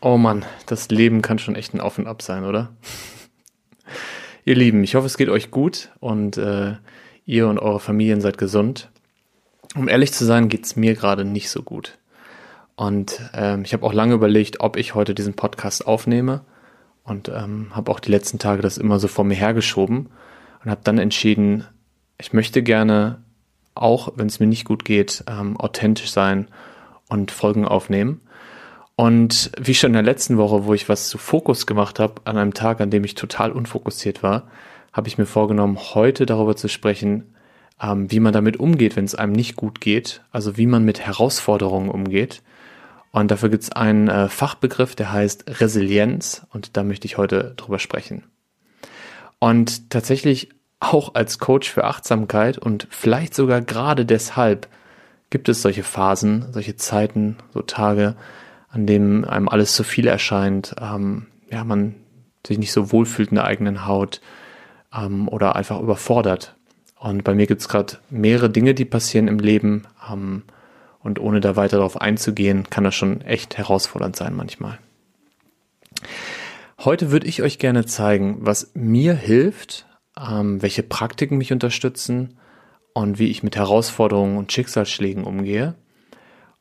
Oh Mann, das Leben kann schon echt ein Auf und Ab sein, oder? ihr Lieben, ich hoffe, es geht euch gut und äh, ihr und eure Familien seid gesund. Um ehrlich zu sein, geht's mir gerade nicht so gut. Und ähm, ich habe auch lange überlegt, ob ich heute diesen Podcast aufnehme und ähm, habe auch die letzten Tage das immer so vor mir hergeschoben und habe dann entschieden, ich möchte gerne auch, wenn es mir nicht gut geht, ähm, authentisch sein und Folgen aufnehmen. Und wie schon in der letzten Woche, wo ich was zu Fokus gemacht habe, an einem Tag, an dem ich total unfokussiert war, habe ich mir vorgenommen, heute darüber zu sprechen, ähm, wie man damit umgeht, wenn es einem nicht gut geht, also wie man mit Herausforderungen umgeht. Und dafür gibt es einen äh, Fachbegriff, der heißt Resilienz und da möchte ich heute drüber sprechen. Und tatsächlich auch als Coach für Achtsamkeit und vielleicht sogar gerade deshalb gibt es solche Phasen, solche Zeiten, so Tage, an dem einem alles zu viel erscheint, ähm, ja, man sich nicht so wohlfühlt in der eigenen Haut ähm, oder einfach überfordert. Und bei mir gibt es gerade mehrere Dinge, die passieren im Leben. Ähm, und ohne da weiter darauf einzugehen, kann das schon echt herausfordernd sein manchmal. Heute würde ich euch gerne zeigen, was mir hilft, ähm, welche Praktiken mich unterstützen und wie ich mit Herausforderungen und Schicksalsschlägen umgehe.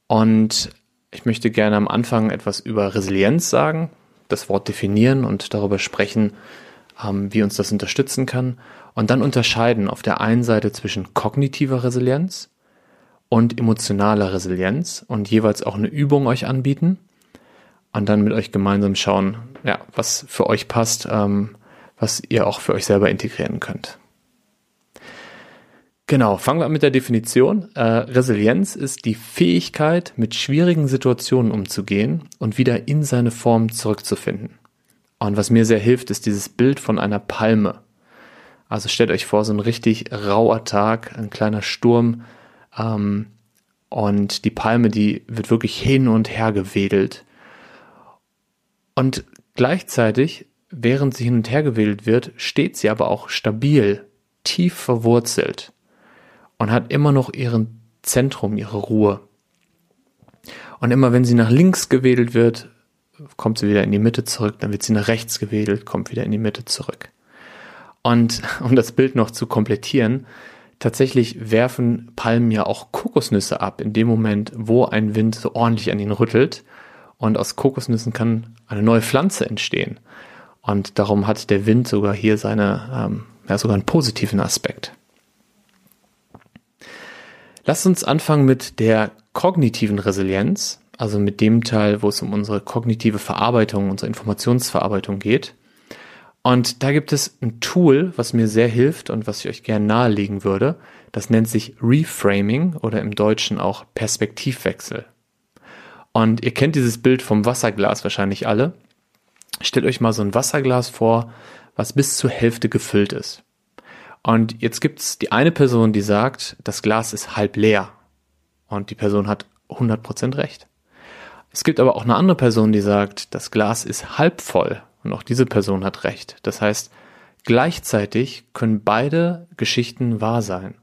Und ich möchte gerne am Anfang etwas über Resilienz sagen, das Wort definieren und darüber sprechen, ähm, wie uns das unterstützen kann. Und dann unterscheiden auf der einen Seite zwischen kognitiver Resilienz und emotionaler Resilienz und jeweils auch eine Übung euch anbieten. Und dann mit euch gemeinsam schauen, ja, was für euch passt, ähm, was ihr auch für euch selber integrieren könnt. Genau, fangen wir an mit der Definition. Äh, Resilienz ist die Fähigkeit, mit schwierigen Situationen umzugehen und wieder in seine Form zurückzufinden. Und was mir sehr hilft, ist dieses Bild von einer Palme. Also stellt euch vor, so ein richtig rauer Tag, ein kleiner Sturm ähm, und die Palme, die wird wirklich hin und her gewedelt. Und gleichzeitig, während sie hin und her gewedelt wird, steht sie aber auch stabil, tief verwurzelt und hat immer noch ihren Zentrum, ihre Ruhe. Und immer wenn sie nach links gewedelt wird, kommt sie wieder in die Mitte zurück, dann wird sie nach rechts gewedelt, kommt wieder in die Mitte zurück. Und um das Bild noch zu komplettieren, tatsächlich werfen Palmen ja auch Kokosnüsse ab, in dem Moment, wo ein Wind so ordentlich an ihnen rüttelt. Und aus Kokosnüssen kann eine neue Pflanze entstehen. Und darum hat der Wind sogar hier seine, ähm, ja, sogar einen positiven Aspekt. Lasst uns anfangen mit der kognitiven Resilienz, also mit dem Teil, wo es um unsere kognitive Verarbeitung, unsere Informationsverarbeitung geht. Und da gibt es ein Tool, was mir sehr hilft und was ich euch gerne nahelegen würde. Das nennt sich Reframing oder im Deutschen auch Perspektivwechsel. Und ihr kennt dieses Bild vom Wasserglas wahrscheinlich alle. Stellt euch mal so ein Wasserglas vor, was bis zur Hälfte gefüllt ist. Und jetzt gibt's die eine Person, die sagt, das Glas ist halb leer. Und die Person hat 100% recht. Es gibt aber auch eine andere Person, die sagt, das Glas ist halb voll. Und auch diese Person hat recht. Das heißt, gleichzeitig können beide Geschichten wahr sein.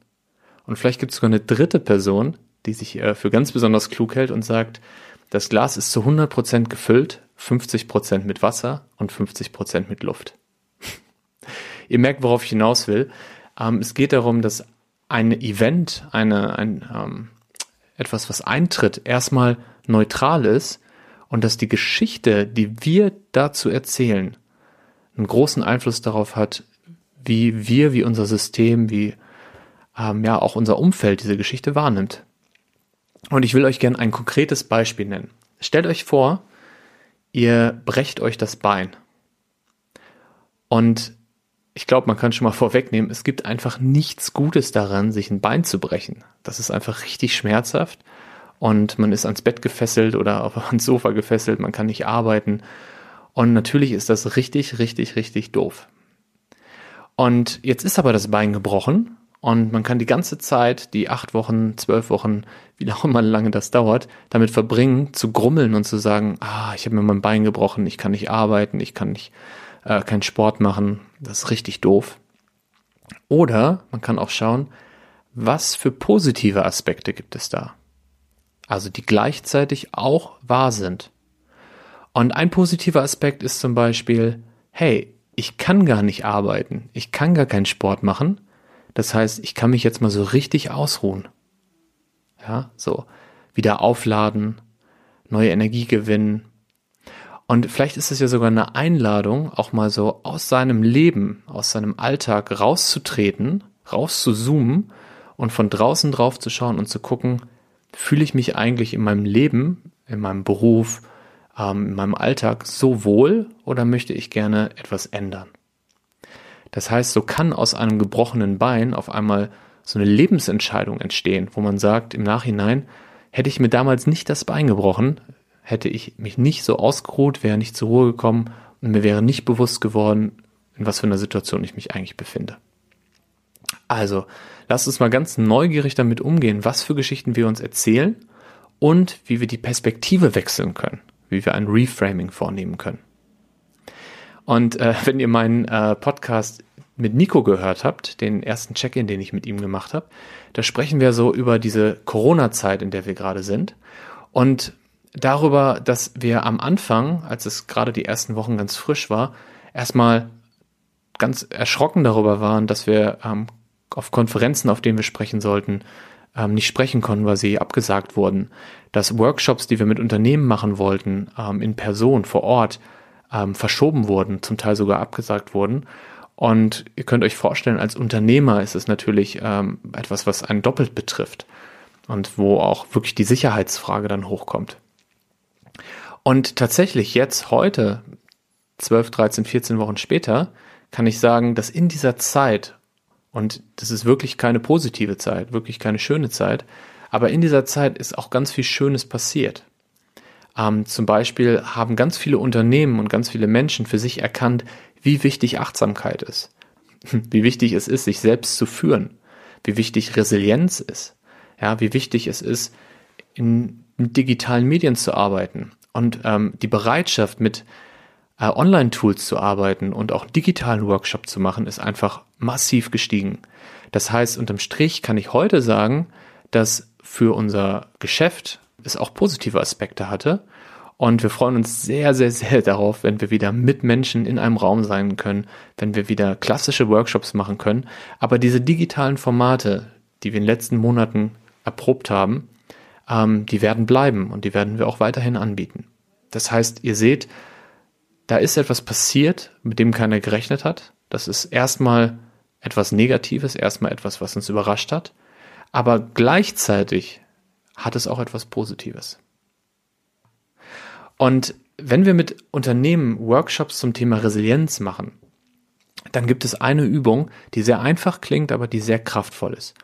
Und vielleicht gibt es sogar eine dritte Person, die sich äh, für ganz besonders klug hält und sagt, das Glas ist zu 100% gefüllt, 50% mit Wasser und 50% mit Luft. Ihr merkt, worauf ich hinaus will. Ähm, es geht darum, dass ein Event, eine, ein, ähm, etwas, was eintritt, erstmal neutral ist und dass die Geschichte, die wir dazu erzählen, einen großen Einfluss darauf hat, wie wir, wie unser System, wie ähm, ja auch unser Umfeld diese Geschichte wahrnimmt. Und ich will euch gerne ein konkretes Beispiel nennen. Stellt euch vor, ihr brecht euch das Bein. Und ich glaube, man kann schon mal vorwegnehmen, es gibt einfach nichts Gutes daran, sich ein Bein zu brechen. Das ist einfach richtig schmerzhaft und man ist ans Bett gefesselt oder ans Sofa gefesselt, man kann nicht arbeiten. Und natürlich ist das richtig, richtig, richtig doof. Und jetzt ist aber das Bein gebrochen und man kann die ganze Zeit, die acht Wochen, zwölf Wochen, wie auch immer lange das dauert, damit verbringen, zu grummeln und zu sagen, ah, ich habe mir mein Bein gebrochen, ich kann nicht arbeiten, ich kann nicht äh, keinen Sport machen, das ist richtig doof. Oder man kann auch schauen, was für positive Aspekte gibt es da? Also die gleichzeitig auch wahr sind. Und ein positiver Aspekt ist zum Beispiel, hey, ich kann gar nicht arbeiten, ich kann gar keinen Sport machen. Das heißt, ich kann mich jetzt mal so richtig ausruhen. Ja, so wieder aufladen, neue Energie gewinnen. Und vielleicht ist es ja sogar eine Einladung, auch mal so aus seinem Leben, aus seinem Alltag rauszutreten, rauszuzoomen und von draußen drauf zu schauen und zu gucken, fühle ich mich eigentlich in meinem Leben, in meinem Beruf, ähm, in meinem Alltag so wohl oder möchte ich gerne etwas ändern? Das heißt, so kann aus einem gebrochenen Bein auf einmal so eine Lebensentscheidung entstehen, wo man sagt im Nachhinein, hätte ich mir damals nicht das Bein gebrochen, hätte ich mich nicht so ausgeruht, wäre nicht zur Ruhe gekommen und mir wäre nicht bewusst geworden, in was für einer Situation ich mich eigentlich befinde. Also, lasst uns mal ganz neugierig damit umgehen, was für Geschichten wir uns erzählen und wie wir die Perspektive wechseln können, wie wir ein Reframing vornehmen können. Und äh, wenn ihr meinen äh, Podcast mit Nico gehört habt, den ersten Check-in, den ich mit ihm gemacht habe, da sprechen wir so über diese Corona-Zeit, in der wir gerade sind und darüber, dass wir am Anfang, als es gerade die ersten Wochen ganz frisch war, erstmal ganz erschrocken darüber waren, dass wir ähm, auf Konferenzen, auf denen wir sprechen sollten, ähm, nicht sprechen konnten, weil sie abgesagt wurden. Dass Workshops, die wir mit Unternehmen machen wollten, ähm, in Person, vor Ort, ähm, verschoben wurden, zum Teil sogar abgesagt wurden. Und ihr könnt euch vorstellen, als Unternehmer ist es natürlich ähm, etwas, was einen doppelt betrifft und wo auch wirklich die Sicherheitsfrage dann hochkommt. Und tatsächlich jetzt, heute, 12, 13, 14 Wochen später, kann ich sagen, dass in dieser Zeit, und das ist wirklich keine positive Zeit, wirklich keine schöne Zeit. Aber in dieser Zeit ist auch ganz viel Schönes passiert. Ähm, zum Beispiel haben ganz viele Unternehmen und ganz viele Menschen für sich erkannt, wie wichtig Achtsamkeit ist. Wie wichtig es ist, sich selbst zu führen. Wie wichtig Resilienz ist. Ja, wie wichtig es ist, in, in digitalen Medien zu arbeiten. Und ähm, die Bereitschaft, mit äh, Online-Tools zu arbeiten und auch digitalen Workshop zu machen, ist einfach massiv gestiegen. Das heißt, unterm Strich kann ich heute sagen, dass für unser Geschäft es auch positive Aspekte hatte. Und wir freuen uns sehr, sehr, sehr darauf, wenn wir wieder mit Menschen in einem Raum sein können, wenn wir wieder klassische Workshops machen können. Aber diese digitalen Formate, die wir in den letzten Monaten erprobt haben, ähm, die werden bleiben und die werden wir auch weiterhin anbieten. Das heißt, ihr seht, da ist etwas passiert, mit dem keiner gerechnet hat. Das ist erstmal etwas Negatives, erstmal etwas, was uns überrascht hat. Aber gleichzeitig hat es auch etwas Positives. Und wenn wir mit Unternehmen Workshops zum Thema Resilienz machen, dann gibt es eine Übung, die sehr einfach klingt, aber die sehr kraftvoll ist.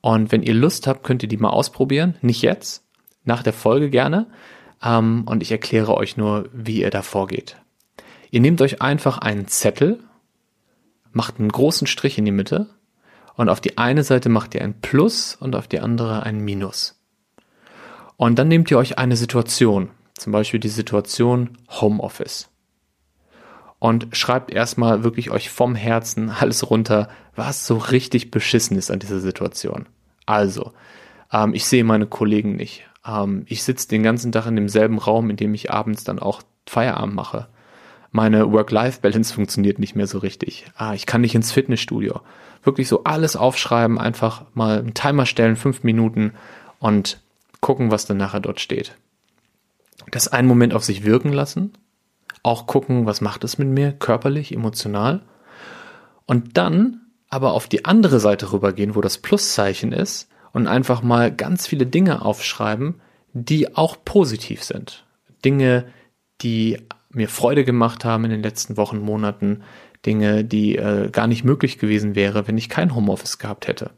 Und wenn ihr Lust habt, könnt ihr die mal ausprobieren. Nicht jetzt, nach der Folge gerne. Ähm, und ich erkläre euch nur, wie ihr da vorgeht. Ihr nehmt euch einfach einen Zettel, macht einen großen Strich in die Mitte und auf die eine Seite macht ihr ein Plus und auf die andere ein Minus. Und dann nehmt ihr euch eine Situation, zum Beispiel die Situation Homeoffice. Und schreibt erstmal wirklich euch vom Herzen alles runter, was so richtig beschissen ist an dieser Situation. Also, ähm, ich sehe meine Kollegen nicht. Ähm, ich sitze den ganzen Tag in demselben Raum, in dem ich abends dann auch Feierabend mache meine Work-Life-Balance funktioniert nicht mehr so richtig. Ah, ich kann nicht ins Fitnessstudio. Wirklich so alles aufschreiben, einfach mal einen Timer stellen, fünf Minuten und gucken, was dann nachher dort steht. Das einen Moment auf sich wirken lassen, auch gucken, was macht es mit mir, körperlich, emotional. Und dann aber auf die andere Seite rübergehen, wo das Pluszeichen ist und einfach mal ganz viele Dinge aufschreiben, die auch positiv sind. Dinge, die mir Freude gemacht haben in den letzten Wochen, Monaten, Dinge, die äh, gar nicht möglich gewesen wäre, wenn ich kein Homeoffice gehabt hätte.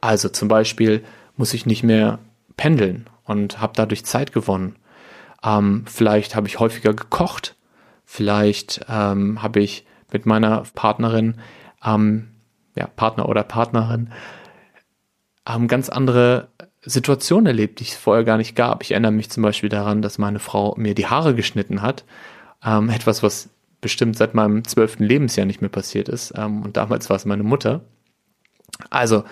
Also zum Beispiel muss ich nicht mehr pendeln und habe dadurch Zeit gewonnen. Ähm, vielleicht habe ich häufiger gekocht. Vielleicht ähm, habe ich mit meiner Partnerin, ähm, ja, Partner oder Partnerin, ähm, ganz andere Situationen erlebt, die es vorher gar nicht gab. Ich erinnere mich zum Beispiel daran, dass meine Frau mir die Haare geschnitten hat. Ähm, etwas, was bestimmt seit meinem zwölften Lebensjahr nicht mehr passiert ist. Ähm, und damals war es meine Mutter. Also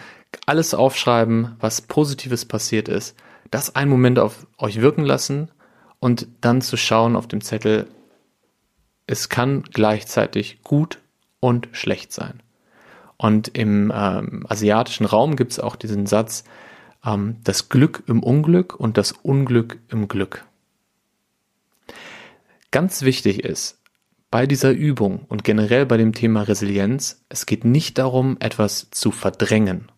alles aufschreiben, was Positives passiert ist, das einen Moment auf euch wirken lassen und dann zu schauen auf dem Zettel, es kann gleichzeitig gut und schlecht sein. Und im ähm, asiatischen Raum gibt es auch diesen Satz, ähm, das Glück im Unglück und das Unglück im Glück. Ganz wichtig ist, bei dieser Übung und generell bei dem Thema Resilienz, es geht nicht darum, etwas zu verdrängen.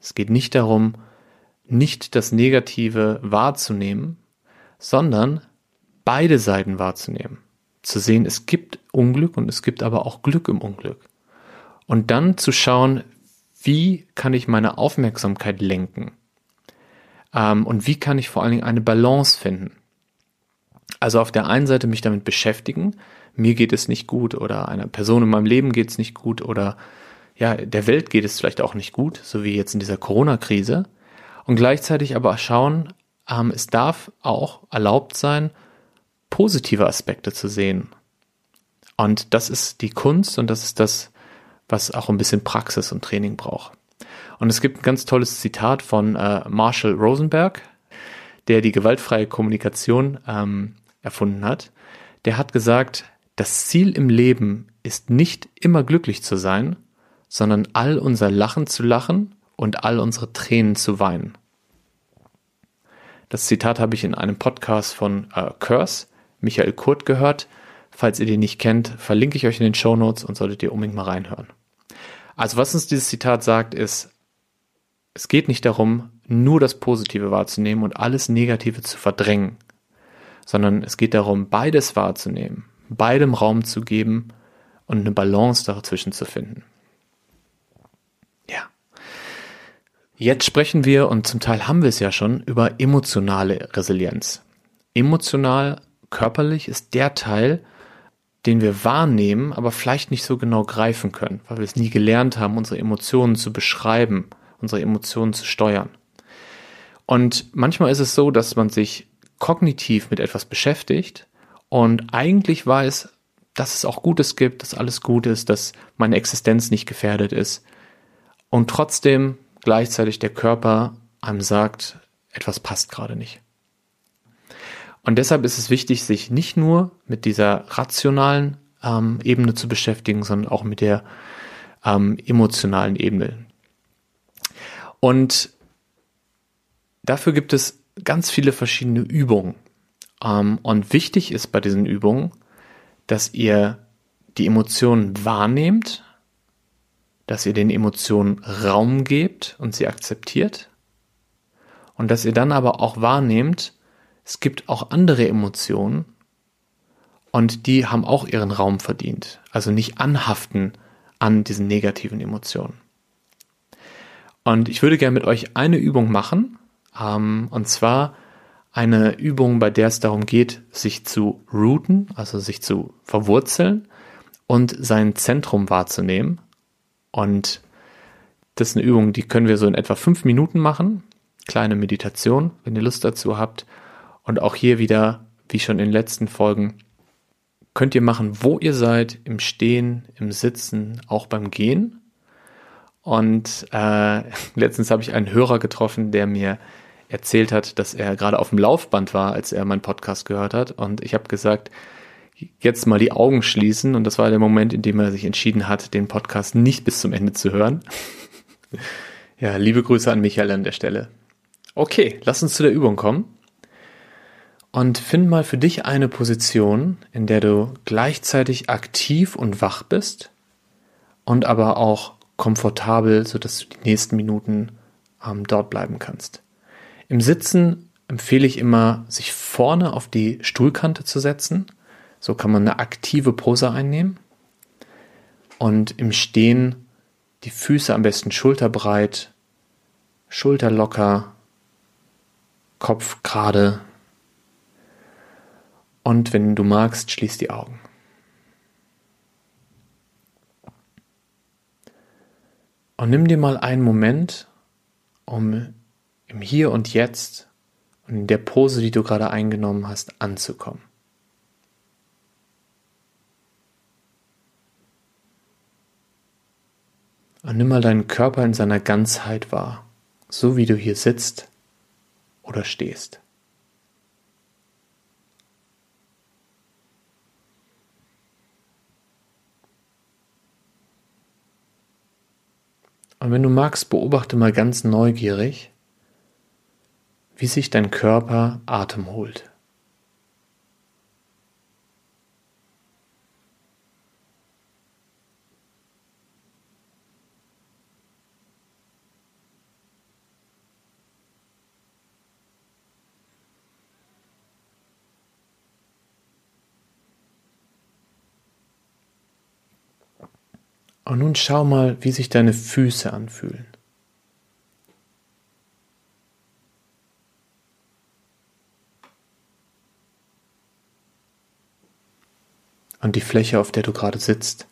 Es geht nicht darum, nicht das Negative wahrzunehmen, sondern beide Seiten wahrzunehmen. Zu sehen, es gibt Unglück und es gibt aber auch Glück im Unglück. Und dann zu schauen, wie kann ich meine Aufmerksamkeit lenken? Ähm, und wie kann ich vor allen Dingen eine Balance finden? Also auf der einen Seite mich damit beschäftigen, mir geht es nicht gut oder einer Person in meinem Leben geht es nicht gut oder ja, der Welt geht es vielleicht auch nicht gut, so wie jetzt in dieser Corona-Krise. Und gleichzeitig aber schauen, ähm, es darf auch erlaubt sein, positive Aspekte zu sehen. Und das ist die Kunst und das ist das, was auch ein bisschen Praxis und Training braucht. Und es gibt ein ganz tolles Zitat von äh, Marshall Rosenberg, der die gewaltfreie Kommunikation ähm, erfunden hat. Der hat gesagt, das Ziel im Leben ist nicht immer glücklich zu sein, sondern all unser Lachen zu lachen und all unsere Tränen zu weinen. Das Zitat habe ich in einem Podcast von äh, Curse, Michael Kurt, gehört. Falls ihr den nicht kennt, verlinke ich euch in den Show Notes und solltet ihr unbedingt mal reinhören. Also was uns dieses Zitat sagt, ist, es geht nicht darum, nur das Positive wahrzunehmen und alles Negative zu verdrängen, sondern es geht darum, beides wahrzunehmen, beidem Raum zu geben und eine Balance dazwischen zu finden. Ja. Jetzt sprechen wir, und zum Teil haben wir es ja schon, über emotionale Resilienz. Emotional, körperlich ist der Teil, den wir wahrnehmen, aber vielleicht nicht so genau greifen können, weil wir es nie gelernt haben, unsere Emotionen zu beschreiben, unsere Emotionen zu steuern. Und manchmal ist es so, dass man sich kognitiv mit etwas beschäftigt und eigentlich weiß, dass es auch Gutes gibt, dass alles gut ist, dass meine Existenz nicht gefährdet ist. Und trotzdem gleichzeitig der Körper einem sagt, etwas passt gerade nicht. Und deshalb ist es wichtig, sich nicht nur mit dieser rationalen ähm, Ebene zu beschäftigen, sondern auch mit der ähm, emotionalen Ebene. Und dafür gibt es ganz viele verschiedene Übungen. Ähm, und wichtig ist bei diesen Übungen, dass ihr die Emotionen wahrnehmt, dass ihr den Emotionen Raum gebt und sie akzeptiert und dass ihr dann aber auch wahrnehmt, es gibt auch andere Emotionen und die haben auch ihren Raum verdient. Also nicht anhaften an diesen negativen Emotionen. Und ich würde gerne mit euch eine Übung machen, ähm, und zwar eine Übung, bei der es darum geht, sich zu rooten, also sich zu verwurzeln und sein Zentrum wahrzunehmen. Und das ist eine Übung, die können wir so in etwa fünf Minuten machen. Kleine Meditation, wenn ihr Lust dazu habt. Und auch hier wieder, wie schon in den letzten Folgen, könnt ihr machen, wo ihr seid, im Stehen, im Sitzen, auch beim Gehen. Und äh, letztens habe ich einen Hörer getroffen, der mir erzählt hat, dass er gerade auf dem Laufband war, als er meinen Podcast gehört hat. Und ich habe gesagt, jetzt mal die Augen schließen. Und das war der Moment, in dem er sich entschieden hat, den Podcast nicht bis zum Ende zu hören. ja, liebe Grüße an Michael an der Stelle. Okay, lass uns zu der Übung kommen. Und find mal für dich eine Position, in der du gleichzeitig aktiv und wach bist und aber auch komfortabel, sodass du die nächsten Minuten ähm, dort bleiben kannst. Im Sitzen empfehle ich immer, sich vorne auf die Stuhlkante zu setzen. So kann man eine aktive Pose einnehmen. Und im Stehen die Füße am besten schulterbreit, Schulter locker, Kopf gerade und wenn du magst, schließ die Augen. Und nimm dir mal einen Moment, um im Hier und Jetzt und in der Pose, die du gerade eingenommen hast, anzukommen. Und nimm mal deinen Körper in seiner Ganzheit wahr, so wie du hier sitzt oder stehst. Und wenn du magst, beobachte mal ganz neugierig, wie sich dein Körper Atem holt. Und nun schau mal, wie sich deine Füße anfühlen. Und die Fläche, auf der du gerade sitzt.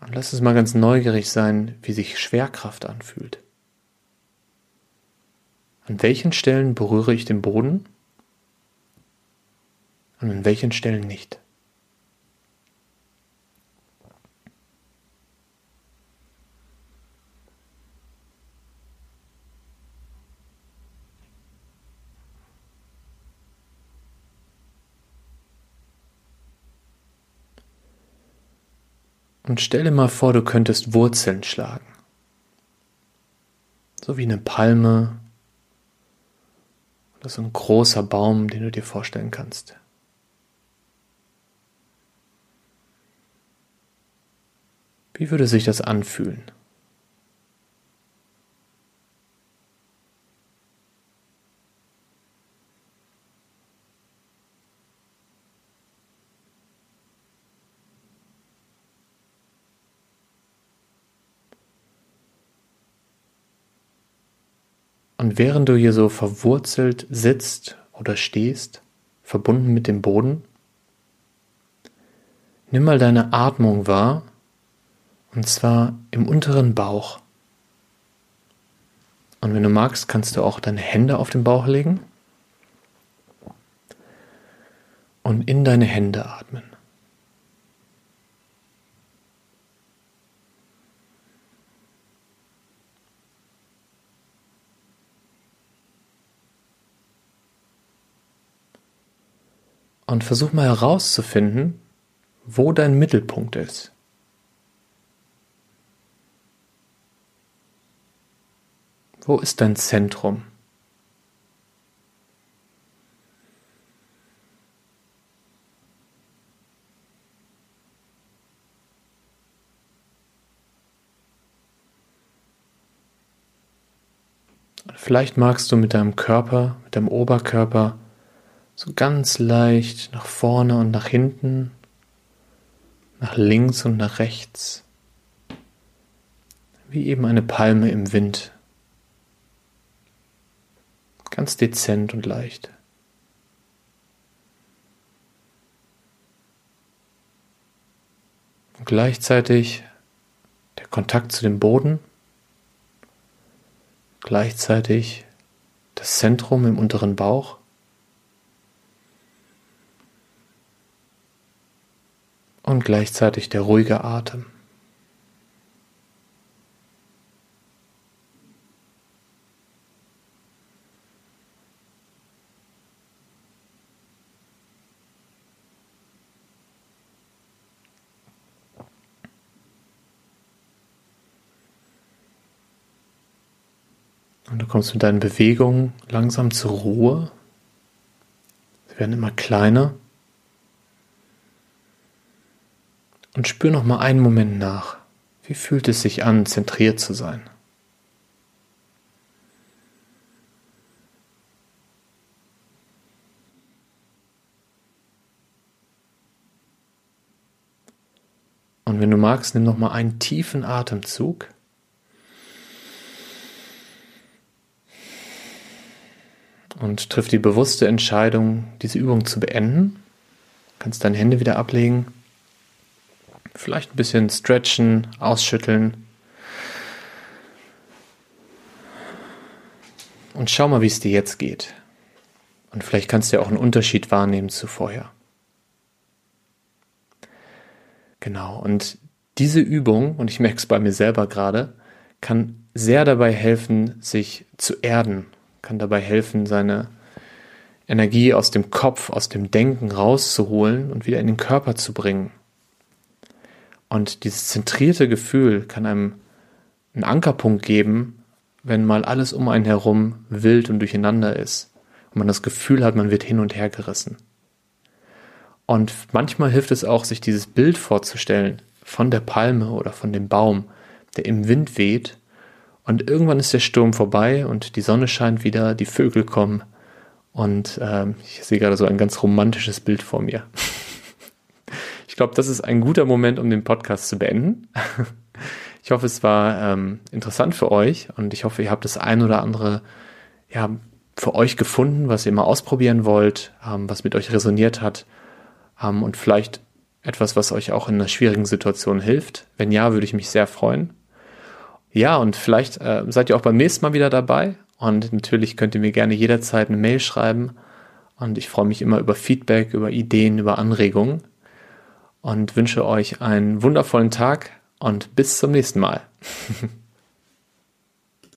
Und lass es mal ganz neugierig sein, wie sich Schwerkraft anfühlt. An welchen Stellen berühre ich den Boden? Und an welchen Stellen nicht. Und stell dir mal vor, du könntest Wurzeln schlagen. So wie eine Palme oder so ein großer Baum, den du dir vorstellen kannst. Wie würde sich das anfühlen? Und während du hier so verwurzelt sitzt oder stehst, verbunden mit dem Boden, nimm mal deine Atmung wahr und zwar im unteren Bauch. Und wenn du magst, kannst du auch deine Hände auf den Bauch legen und in deine Hände atmen. Und versuch mal herauszufinden, wo dein Mittelpunkt ist. Wo ist dein Zentrum? Vielleicht magst du mit deinem Körper, mit deinem Oberkörper so ganz leicht nach vorne und nach hinten, nach links und nach rechts, wie eben eine Palme im Wind ganz dezent und leicht. Und gleichzeitig der Kontakt zu dem Boden, gleichzeitig das Zentrum im unteren Bauch. Und gleichzeitig der ruhige Atem. Und du kommst mit deinen Bewegungen langsam zur Ruhe. Sie werden immer kleiner. Und spür noch mal einen Moment nach. Wie fühlt es sich an, zentriert zu sein? Und wenn du magst, nimm noch mal einen tiefen Atemzug. Und triff die bewusste Entscheidung, diese Übung zu beenden. Du kannst deine Hände wieder ablegen, vielleicht ein bisschen stretchen, ausschütteln. Und schau mal, wie es dir jetzt geht. Und vielleicht kannst du ja auch einen Unterschied wahrnehmen zu vorher. Genau, und diese Übung, und ich merke es bei mir selber gerade, kann sehr dabei helfen, sich zu erden kann dabei helfen, seine Energie aus dem Kopf, aus dem Denken rauszuholen und wieder in den Körper zu bringen. Und dieses zentrierte Gefühl kann einem einen Ankerpunkt geben, wenn mal alles um einen herum wild und durcheinander ist und man das Gefühl hat, man wird hin und her gerissen. Und manchmal hilft es auch, sich dieses Bild vorzustellen von der Palme oder von dem Baum, der im Wind weht und irgendwann ist der Sturm vorbei und die Sonne scheint wieder, die Vögel kommen und ähm, ich sehe gerade so ein ganz romantisches Bild vor mir. ich glaube, das ist ein guter Moment, um den Podcast zu beenden. ich hoffe, es war ähm, interessant für euch und ich hoffe, ihr habt das ein oder andere ja, für euch gefunden, was ihr mal ausprobieren wollt, ähm, was mit euch resoniert hat ähm, und vielleicht etwas, was euch auch in einer schwierigen Situation hilft. Wenn ja, würde ich mich sehr freuen. Ja, und vielleicht äh, seid ihr auch beim nächsten Mal wieder dabei. Und natürlich könnt ihr mir gerne jederzeit eine Mail schreiben. Und ich freue mich immer über Feedback, über Ideen, über Anregungen. Und wünsche euch einen wundervollen Tag und bis zum nächsten Mal.